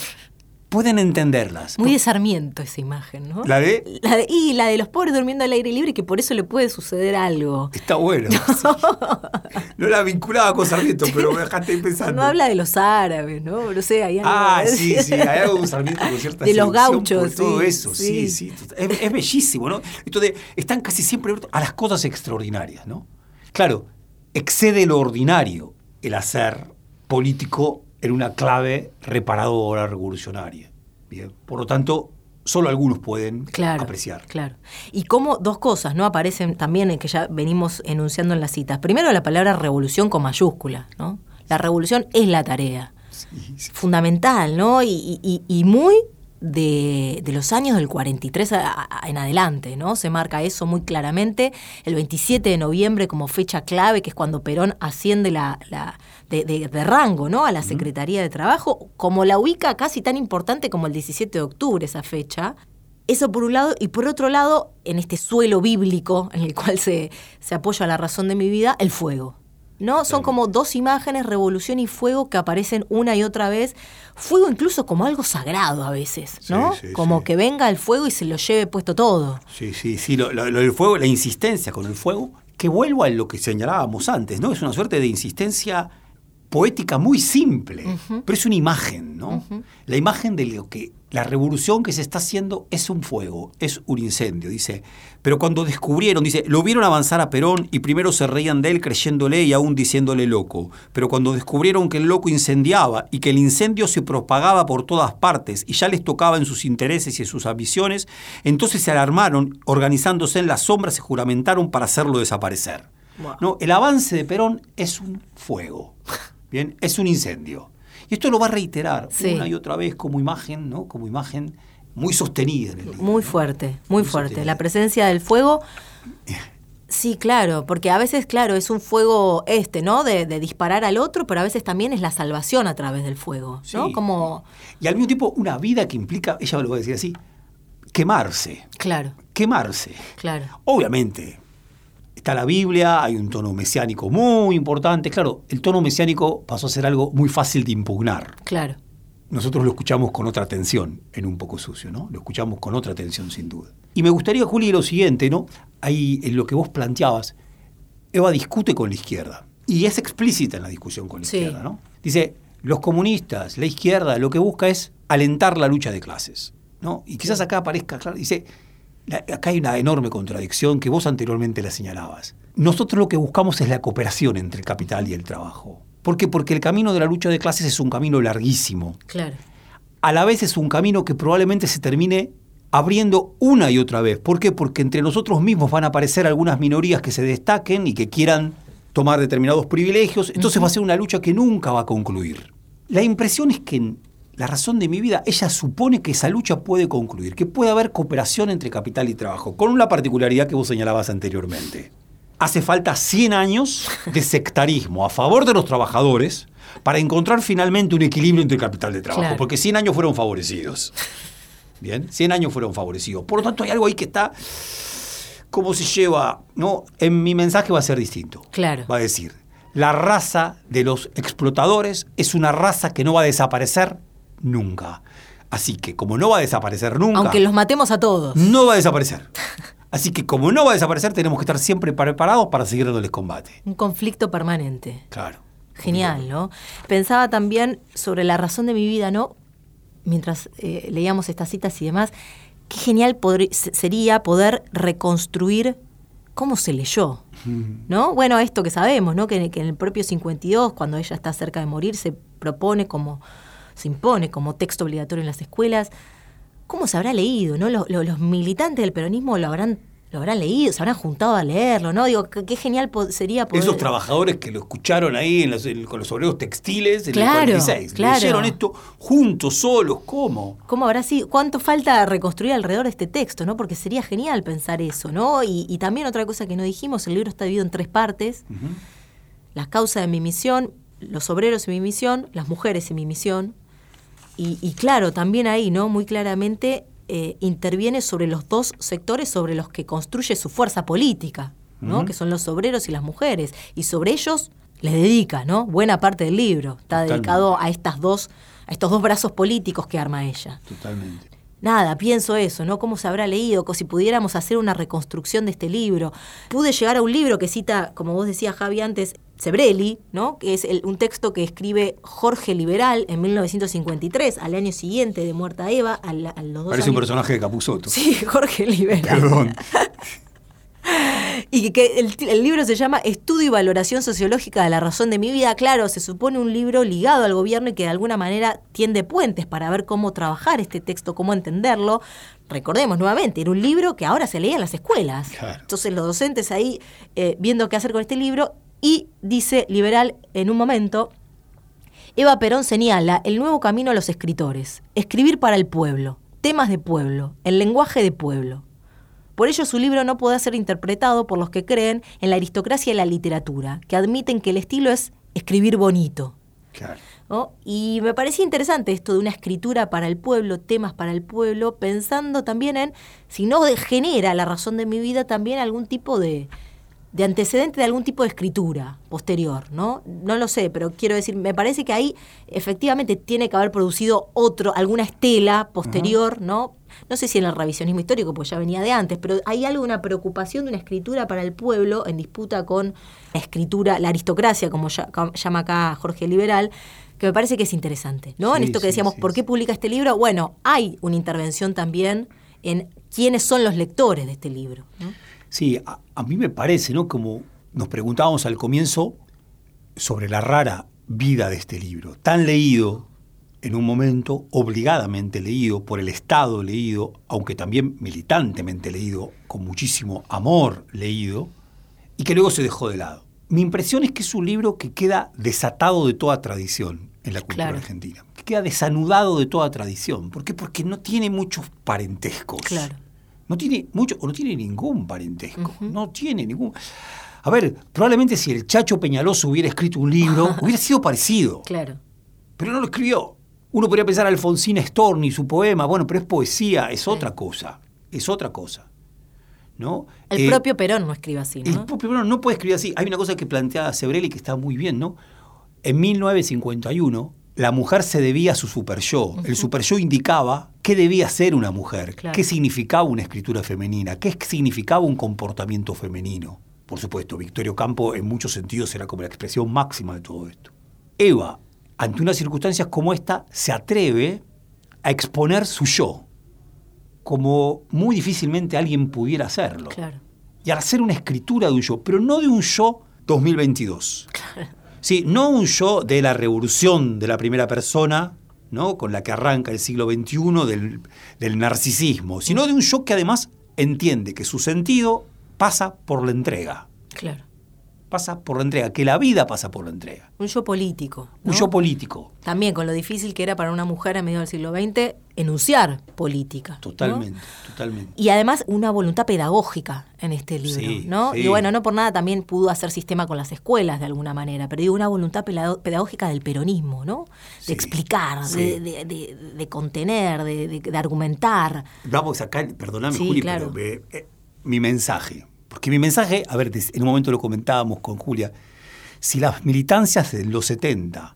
Speaker 2: pueden entenderlas.
Speaker 1: Muy de Sarmiento esa imagen, ¿no?
Speaker 2: ¿La de?
Speaker 1: La de- y la de los pobres durmiendo al aire libre, que por eso le puede suceder algo.
Speaker 2: Está bueno. No la vinculaba con Sarmiento, pero me dejaste pensando.
Speaker 1: No habla de los árabes, ¿no? No sé, hay algo.
Speaker 2: Ah, sí, sí, hay algo con Sarmiento con cierta
Speaker 1: De los gauchos,
Speaker 2: por todo eso, sí, sí.
Speaker 1: sí.
Speaker 2: Es, es bellísimo, ¿no? Esto de, están casi siempre abiertos a las cosas extraordinarias, ¿no? Claro, excede lo ordinario el hacer político en una clave reparadora, revolucionaria. Bien. Por lo tanto, solo algunos pueden
Speaker 1: Claro,
Speaker 2: apreciar.
Speaker 1: claro. Y como dos cosas, ¿no? Aparecen también en que ya venimos enunciando en las citas. Primero la palabra revolución con mayúscula, ¿no? La revolución es la tarea. Fundamental, ¿no? Y, y- y muy de, de los años del 43 a- a- en adelante, ¿no? Se marca eso muy claramente. El 27 de noviembre como fecha clave, que es cuando Perón asciende la, la- de, de- de rango, ¿no? A la Secretaría de Trabajo, como la ubica casi tan importante como el 17 de octubre esa fecha. Eso por un lado, y por otro lado, en este suelo bíblico en el cual se, se apoya la razón de mi vida, el fuego. ¿no? Son como dos imágenes, revolución y fuego, que aparecen una y otra vez. Fuego incluso como algo sagrado a veces, ¿no?
Speaker 2: Sí, sí,
Speaker 1: como
Speaker 2: sí.
Speaker 1: que venga el fuego y se lo lleve puesto todo.
Speaker 2: Sí, sí, sí, lo, lo- lo del fuego, la insistencia con el fuego, que vuelvo a lo que señalábamos antes, ¿no? Es una suerte de insistencia poética muy simple, pero es una imagen, ¿no? La imagen de lo que la revolución que se está haciendo es un fuego, es un incendio, dice. Pero cuando descubrieron, dice, lo vieron avanzar a Perón y primero se reían de él creyéndole y aún diciéndole loco. Pero cuando descubrieron que el loco incendiaba y que el incendio se propagaba por todas partes y ya les tocaba en sus intereses y en sus ambiciones, entonces se alarmaron, organizándose en las sombras, se juramentaron para hacerlo desaparecer.
Speaker 1: Wow.
Speaker 2: ¿no? El avance de Perón es un fuego, ¿bien? Es un incendio. Y esto lo va a reiterar
Speaker 1: Sí.
Speaker 2: una y otra vez como imagen, ¿no? Como imagen muy sostenida en el libro.
Speaker 1: Muy
Speaker 2: ¿no?
Speaker 1: fuerte, muy,
Speaker 2: Muy
Speaker 1: fuerte.
Speaker 2: sostenida.
Speaker 1: La presencia del fuego. Sí, claro, porque a veces, claro, es un fuego este, ¿no? De, de disparar al otro, pero a veces también es la salvación a través del fuego, ¿no?
Speaker 2: Sí.
Speaker 1: Como,
Speaker 2: Y al mismo tiempo una vida que implica, ella lo va a decir así, quemarse,
Speaker 1: claro,
Speaker 2: quemarse.
Speaker 1: claro.
Speaker 2: Obviamente, está la Biblia, hay un tono mesiánico muy importante. Claro, el tono mesiánico pasó a ser algo muy fácil de impugnar.
Speaker 1: Claro.
Speaker 2: Nosotros lo escuchamos con otra atención en un poco sucio, ¿no? Lo escuchamos con otra atención, sin duda. Y me gustaría, Juli, lo siguiente, ¿no? Ahí en lo que vos planteabas, Eva discute con la izquierda. Y es explícita en la discusión con la
Speaker 1: Sí.
Speaker 2: izquierda, ¿no? Dice, los comunistas, la izquierda, lo que busca es alentar la lucha de clases, ¿no? Y quizás acá aparezca, claro, dice, acá hay una enorme contradicción que vos anteriormente la señalabas. Nosotros lo que buscamos es la cooperación entre el capital y el trabajo. ¿Por qué? Porque el camino de la lucha de clases es un camino larguísimo
Speaker 1: Claro.
Speaker 2: a la vez es un camino que probablemente se termine abriendo una y otra vez. ¿Por qué? Porque entre nosotros mismos van a aparecer algunas minorías que se destaquen y que quieran tomar determinados privilegios. Entonces va a ser una lucha que nunca va a concluir. La impresión es que la razón de mi vida, ella supone que esa lucha puede concluir, que puede haber cooperación entre capital y trabajo, con una particularidad que vos señalabas anteriormente. Hace falta 100 años de sectarismo a favor de los trabajadores para encontrar finalmente un equilibrio entre capital de trabajo,
Speaker 1: Claro.
Speaker 2: porque 100 años fueron favorecidos. Bien, 100 años fueron favorecidos. Por lo tanto, hay algo ahí que está cómo se lleva, ¿no? En mi mensaje va a ser distinto.
Speaker 1: Claro.
Speaker 2: Va a decir, la raza de los explotadores es una raza que no va a desaparecer nunca. Así que como no va a desaparecer nunca,
Speaker 1: Aunque los matemos a todos.
Speaker 2: no va a desaparecer. Así que como no va a desaparecer, tenemos que estar siempre preparados para seguir dándoles combate.
Speaker 1: Un conflicto permanente.
Speaker 2: Claro.
Speaker 1: Genial, ¿no? Pensaba también sobre la razón de mi vida, ¿no? Mientras eh, leíamos estas citas y demás, qué genial sería poder reconstruir cómo se leyó, ¿no? Bueno, esto que sabemos, ¿no? Que, que en el propio 52, cuando ella está cerca de morir, se propone como, se impone como texto obligatorio en las escuelas. ¿Cómo se habrá leído, no? Los, los- los militantes del peronismo lo habrán, lo habrán leído, se habrán juntado a leerlo, ¿no? Digo, qué, genial sería poder...
Speaker 2: Esos trabajadores que lo escucharon ahí en los- en- con los obreros textiles en
Speaker 1: Claro,
Speaker 2: el 46,
Speaker 1: claro.
Speaker 2: leyeron esto juntos, solos, ¿cómo?
Speaker 1: ¿Cómo habrá sido? ¿Cuánto falta reconstruir alrededor de este texto, no? Porque sería genial pensar eso, ¿no? Y, y también otra cosa que no dijimos, el libro está dividido en tres partes. Las causas de mi misión, los obreros y mi misión, las mujeres y mi misión. Y, y claro, también ahí, ¿no? Muy claramente eh, interviene sobre los dos sectores sobre los que construye su fuerza política, ¿no? Que son los obreros y las mujeres. Y sobre ellos le dedica, ¿no? Buena parte del libro. Está
Speaker 2: Totalmente.
Speaker 1: dedicado a estas dos, a estos dos brazos políticos que arma ella.
Speaker 2: Totalmente.
Speaker 1: Nada, pienso eso, ¿no? ¿Cómo se habrá leído? Si pudiéramos hacer una reconstrucción de este libro. Pude llegar a un libro que cita, como vos decías, Javi, antes, Sebrelli, ¿no? Que es el- un texto que escribe Jorge Liberal en 1953, al año siguiente de Muerta Eva, al- a, los dos
Speaker 2: Parece un personaje de Capuzotto.
Speaker 1: Sí, Jorge Liberal.
Speaker 2: Perdón.
Speaker 1: Y que el, el libro se llama Estudio y Valoración Sociológica de la Razón de mi Vida. Claro, se supone un libro ligado al gobierno y que de alguna manera tiende puentes para ver cómo trabajar este texto, cómo entenderlo. Recordemos nuevamente, era un libro que ahora se leía en las escuelas.
Speaker 2: Claro.
Speaker 1: Entonces los docentes ahí eh, viendo qué hacer con este libro y dice Liberal en un momento, Eva Perón señala el nuevo camino a los escritores, escribir para el pueblo, temas de pueblo, el lenguaje de pueblo. Por ello su libro no puede ser interpretado por los que creen en la aristocracia y la literatura, que admiten que el estilo es escribir bonito.
Speaker 2: Claro.
Speaker 1: ¿no? Y me parecía interesante esto de una escritura para el pueblo, temas para el pueblo, pensando también en si no genera la razón de mi vida también algún tipo de, de antecedente de algún tipo de escritura posterior, ¿no? No lo sé, pero quiero decir, me parece que ahí efectivamente tiene que haber producido otro, alguna estela posterior, ¿no? No sé si en el revisionismo histórico, pues ya venía de antes, pero hay algo, una preocupación de una escritura para el pueblo en disputa con la escritura, la aristocracia, como ya- llama acá Jorge Liberal, que me parece que es interesante, ¿no? en esto que decíamos,
Speaker 2: sí,
Speaker 1: ¿por qué publica este libro? Bueno, hay una intervención también en quiénes son los lectores de este libro. ¿no?
Speaker 2: Sí, a, a mí me parece, ¿no? Como nos preguntábamos al comienzo sobre la rara vida de este libro, tan leído en un momento, obligadamente leído, por el Estado leído, aunque también militantemente leído, con muchísimo amor leído, y que luego se dejó de lado. Mi impresión es que es un libro que queda desatado de toda tradición en la cultura
Speaker 1: Claro.
Speaker 2: argentina, que queda desanudado de toda tradición. ¿Por qué? Porque no tiene muchos parentescos.
Speaker 1: Claro.
Speaker 2: No tiene mucho, o no tiene ningún parentesco. No tiene ningún. A ver, probablemente si el Chacho Peñaloso hubiera escrito un libro, hubiera sido parecido.
Speaker 1: Claro.
Speaker 2: Pero no lo escribió. Uno podría pensar Alfonsín Storni, su poema, bueno, pero es poesía, es otra cosa. Es otra cosa. ¿No?
Speaker 1: El
Speaker 2: Eh,
Speaker 1: propio Perón no escribe así,
Speaker 2: el
Speaker 1: ¿no?
Speaker 2: propio Perón no puede escribir así. Hay una cosa que plantea Sebrelli que está muy bien, ¿no? En 1951, la mujer se debía a su super yo. El super yo indicaba qué debía ser una mujer,
Speaker 1: Claro.
Speaker 2: qué significaba una escritura femenina, qué significaba un comportamiento femenino. Por supuesto, Victorio Campo en muchos sentidos era como la expresión máxima de todo esto. Eva, ante unas circunstancias como esta, se atreve a exponer su yo, como muy difícilmente alguien pudiera hacerlo
Speaker 1: Claro.
Speaker 2: y al hacer una escritura de un yo, pero no de un yo 2022. Sí, no un yo de la revolución de la primera persona, ¿no? con la que arranca el siglo XXI del, del narcisismo, sino de un yo que además entiende que su sentido pasa por la entrega.
Speaker 1: Claro.
Speaker 2: Pasa por la entrega, que la vida pasa por la entrega.
Speaker 1: Un yo político.
Speaker 2: Un yo político.
Speaker 1: También con lo difícil que era para una mujer en medio del siglo XX enunciar política. ¿no?
Speaker 2: Totalmente, totalmente.
Speaker 1: Y además una voluntad pedagógica en este libro,
Speaker 2: Sí,
Speaker 1: ¿no?
Speaker 2: sí.
Speaker 1: Y bueno, no por nada también pudo hacer sistema con las escuelas de alguna manera, pero digo una voluntad pedagógica del peronismo, ¿no? De
Speaker 2: Sí,
Speaker 1: explicar, de, de- de- de contener, de, argumentar.
Speaker 2: Vamos a sacar, perdóname, Juli,
Speaker 1: claro.
Speaker 2: pero eh, eh, mi mensaje. Porque mi mensaje, a ver, en un momento lo comentábamos con Julia, si las militancias de los 70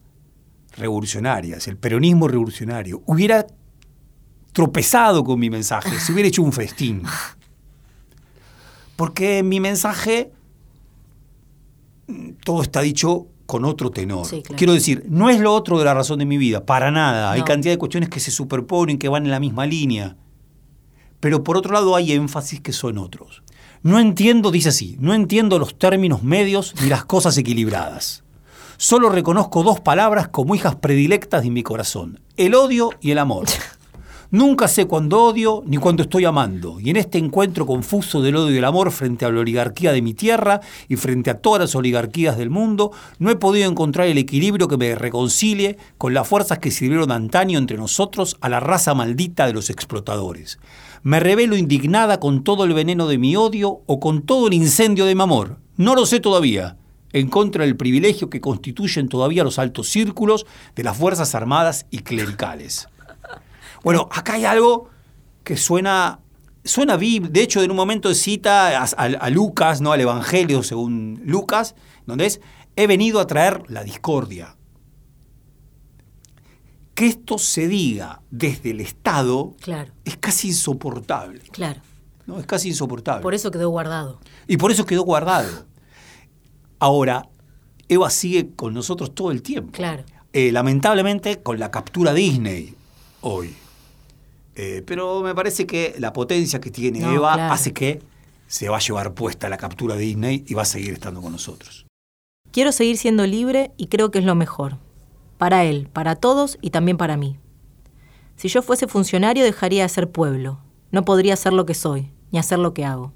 Speaker 2: revolucionarias, el peronismo revolucionario, hubiera tropezado con mi mensaje, se hubiera hecho un festín. Porque mi mensaje mm, todo está dicho con otro tenor.
Speaker 1: Sí, claro.
Speaker 2: Quiero decir, no es lo otro de la razón de mi vida, para nada. Hay cantidad de cuestiones que se superponen, que van en la misma línea. Pero por otro lado hay énfasis que son otros. No entiendo, dice así, no entiendo los términos medios ni las cosas equilibradas. Solo reconozco dos palabras como hijas predilectas de mi corazón, el odio y el amor. Nunca sé cuándo odio ni cuándo estoy amando, y en este encuentro confuso del odio y el amor frente a la oligarquía de mi tierra y frente a todas las oligarquías del mundo, no he podido encontrar el equilibrio que me reconcilie con las fuerzas que sirvieron antaño entre nosotros a la raza maldita de los explotadores. Me revelo indignada con todo el veneno de mi odio o con todo el incendio de mi amor. No lo sé todavía. En contra del privilegio que constituyen todavía los altos círculos de las Fuerzas Armadas y clericales. Bueno, acá hay algo que suena, suena. De hecho, en un momento cita a, a- a Lucas, ¿no? al Evangelio según Lucas, donde es, he venido a traer la discordia. Que esto se diga desde el Estado
Speaker 1: Claro,
Speaker 2: es casi insoportable.
Speaker 1: claro.
Speaker 2: ¿no? Es casi insoportable.
Speaker 1: Por eso quedó guardado.
Speaker 2: Y por eso quedó guardado. Ahora, Eva sigue con nosotros todo el tiempo.
Speaker 1: Claro.
Speaker 2: Eh, lamentablemente con la captura Disney hoy. Eh, pero me parece que la potencia que tiene
Speaker 1: No,
Speaker 2: Eva
Speaker 1: claro.
Speaker 2: hace que se va a llevar puesta la captura Disney y va a seguir estando con nosotros.
Speaker 1: Quiero seguir siendo libre y creo que es lo mejor. Para él, para todos y también para mí. Si yo fuese funcionario dejaría de ser pueblo. No podría ser lo que soy, ni hacer lo que hago.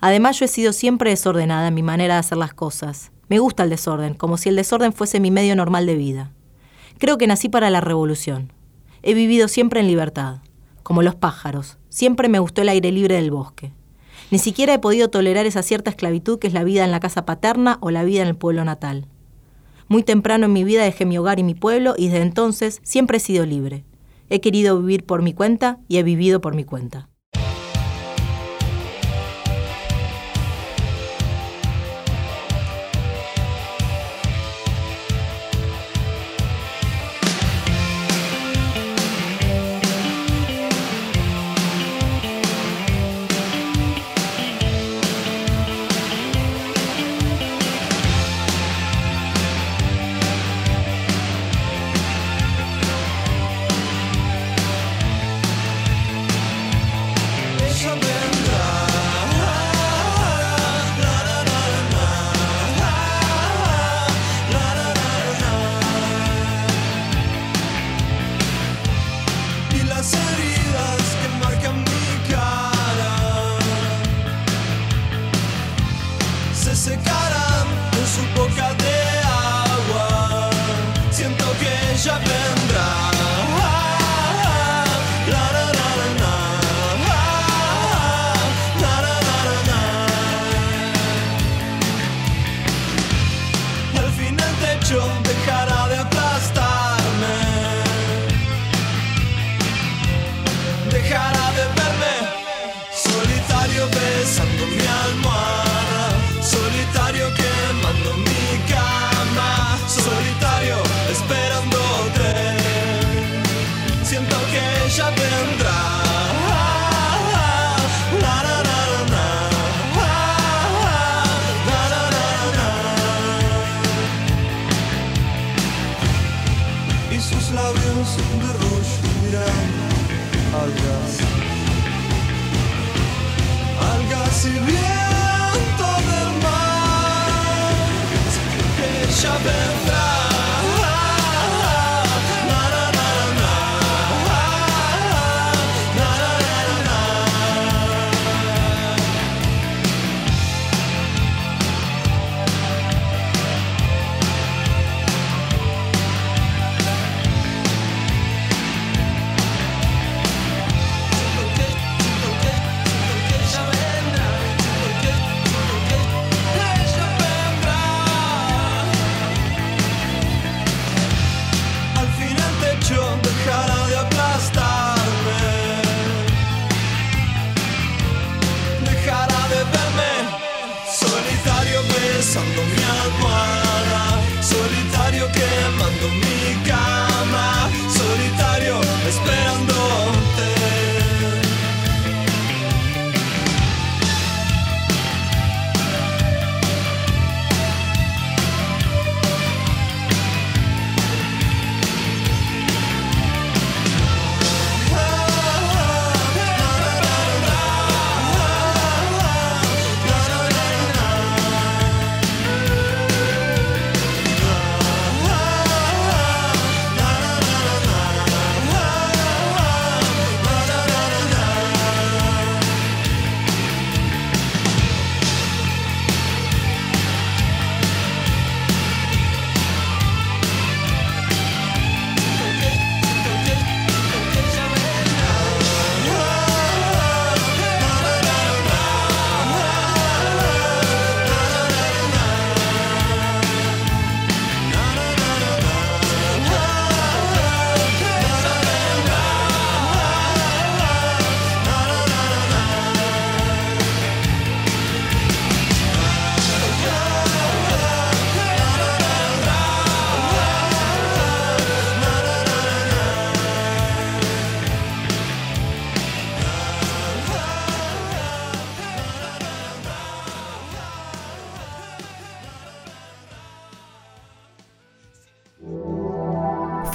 Speaker 1: Además yo he sido siempre desordenada en mi manera de hacer las cosas. Me gusta el desorden, como si el desorden fuese mi medio normal de vida. Creo que nací para la revolución. He vivido siempre en libertad, como los pájaros. Siempre me gustó el aire libre del bosque. Ni siquiera he podido tolerar esa cierta esclavitud que es la vida en la casa paterna o la vida en el pueblo natal. Muy temprano en mi vida dejé mi hogar y mi pueblo y desde entonces siempre he sido libre. He querido vivir por mi cuenta y he vivido por mi cuenta.
Speaker 2: Viens-moi